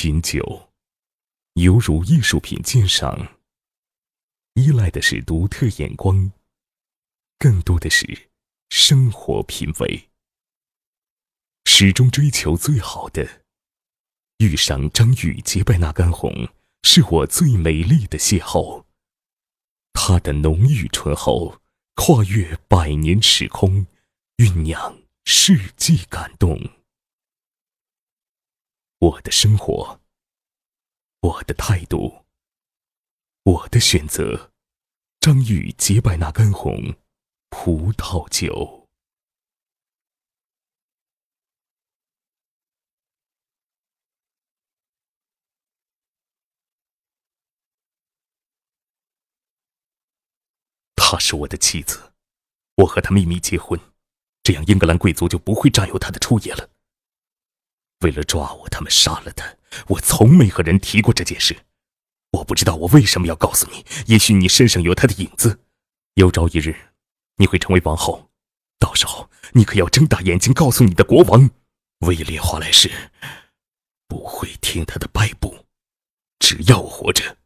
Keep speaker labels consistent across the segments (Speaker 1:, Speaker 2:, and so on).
Speaker 1: 品酒，犹如艺术品鉴赏，依赖的是独特眼光，更多的是生活品味。始终追求最好的，遇上张宇洁白那干红，是我最美丽的邂逅。它的浓郁醇厚，跨越百年时空，酝酿世纪感动。我的生活，我的态度，我的选择，张宇结拜那干红葡萄酒。她是我的妻子，我和她秘密结婚，这样英格兰贵族就不会占有她的初夜了。为了抓我，他们杀了他。我从没和人提过这件事，我不知道我为什么要告诉你。也许你身上有他的影子，有朝一日你会成为王后，到时候你可要睁大眼睛告诉你的国王，威廉华莱士不会听他的摆布。只要我活着，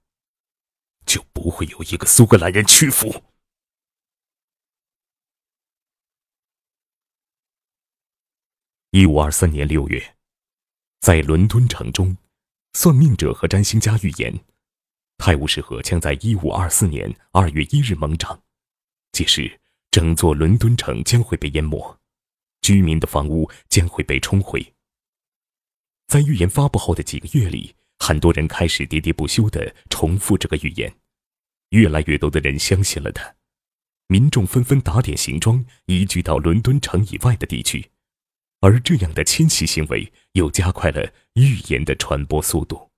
Speaker 1: 就不会有一个苏格兰人屈服。一五二三年六月，在伦敦城中，算命者和占星家预言，泰晤士河将在一五二四年二月一日猛涨，届时整座伦敦城将会被淹没，居民的房屋将会被冲毁。在预言发布后的几个月里，很多人开始喋喋不休地重复这个预言，越来越多的人相信了它，民众纷纷打点行装，移居到伦敦城以外的地区。而这样的迁徙行为又加快了预言的传播速度。